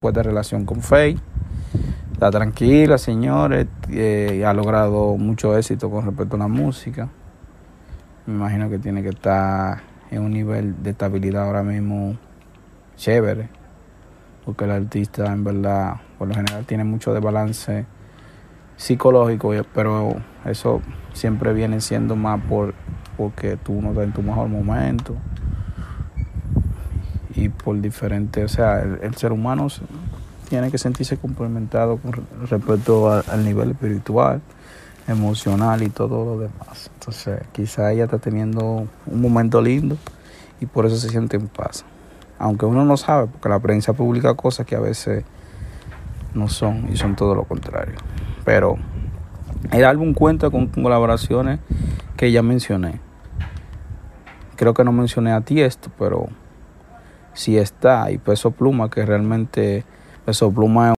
pues, de relación con Faye. Está tranquila, señores, eh, ha logrado mucho éxito con respecto a la música. Me imagino que tiene que estar en un nivel de estabilidad ahora mismo chévere, porque el artista en verdad, por lo general, tiene mucho de balance psicológico, pero eso siempre viene siendo más por porque tú no estás en tu mejor momento y por diferentes, o sea, el, ser humano tiene que sentirse complementado con respecto al nivel espiritual, emocional y todo lo demás. Entonces, quizá ella está teniendo un momento lindo y por eso se siente en paz. Aunque uno no sabe, porque la prensa publica cosas que a veces no son y son todo lo contrario. Pero el álbum cuenta con colaboraciones que ya mencioné. Creo que no mencioné a ti esto, pero sí está. Y Peso Pluma, que realmente Peso Pluma es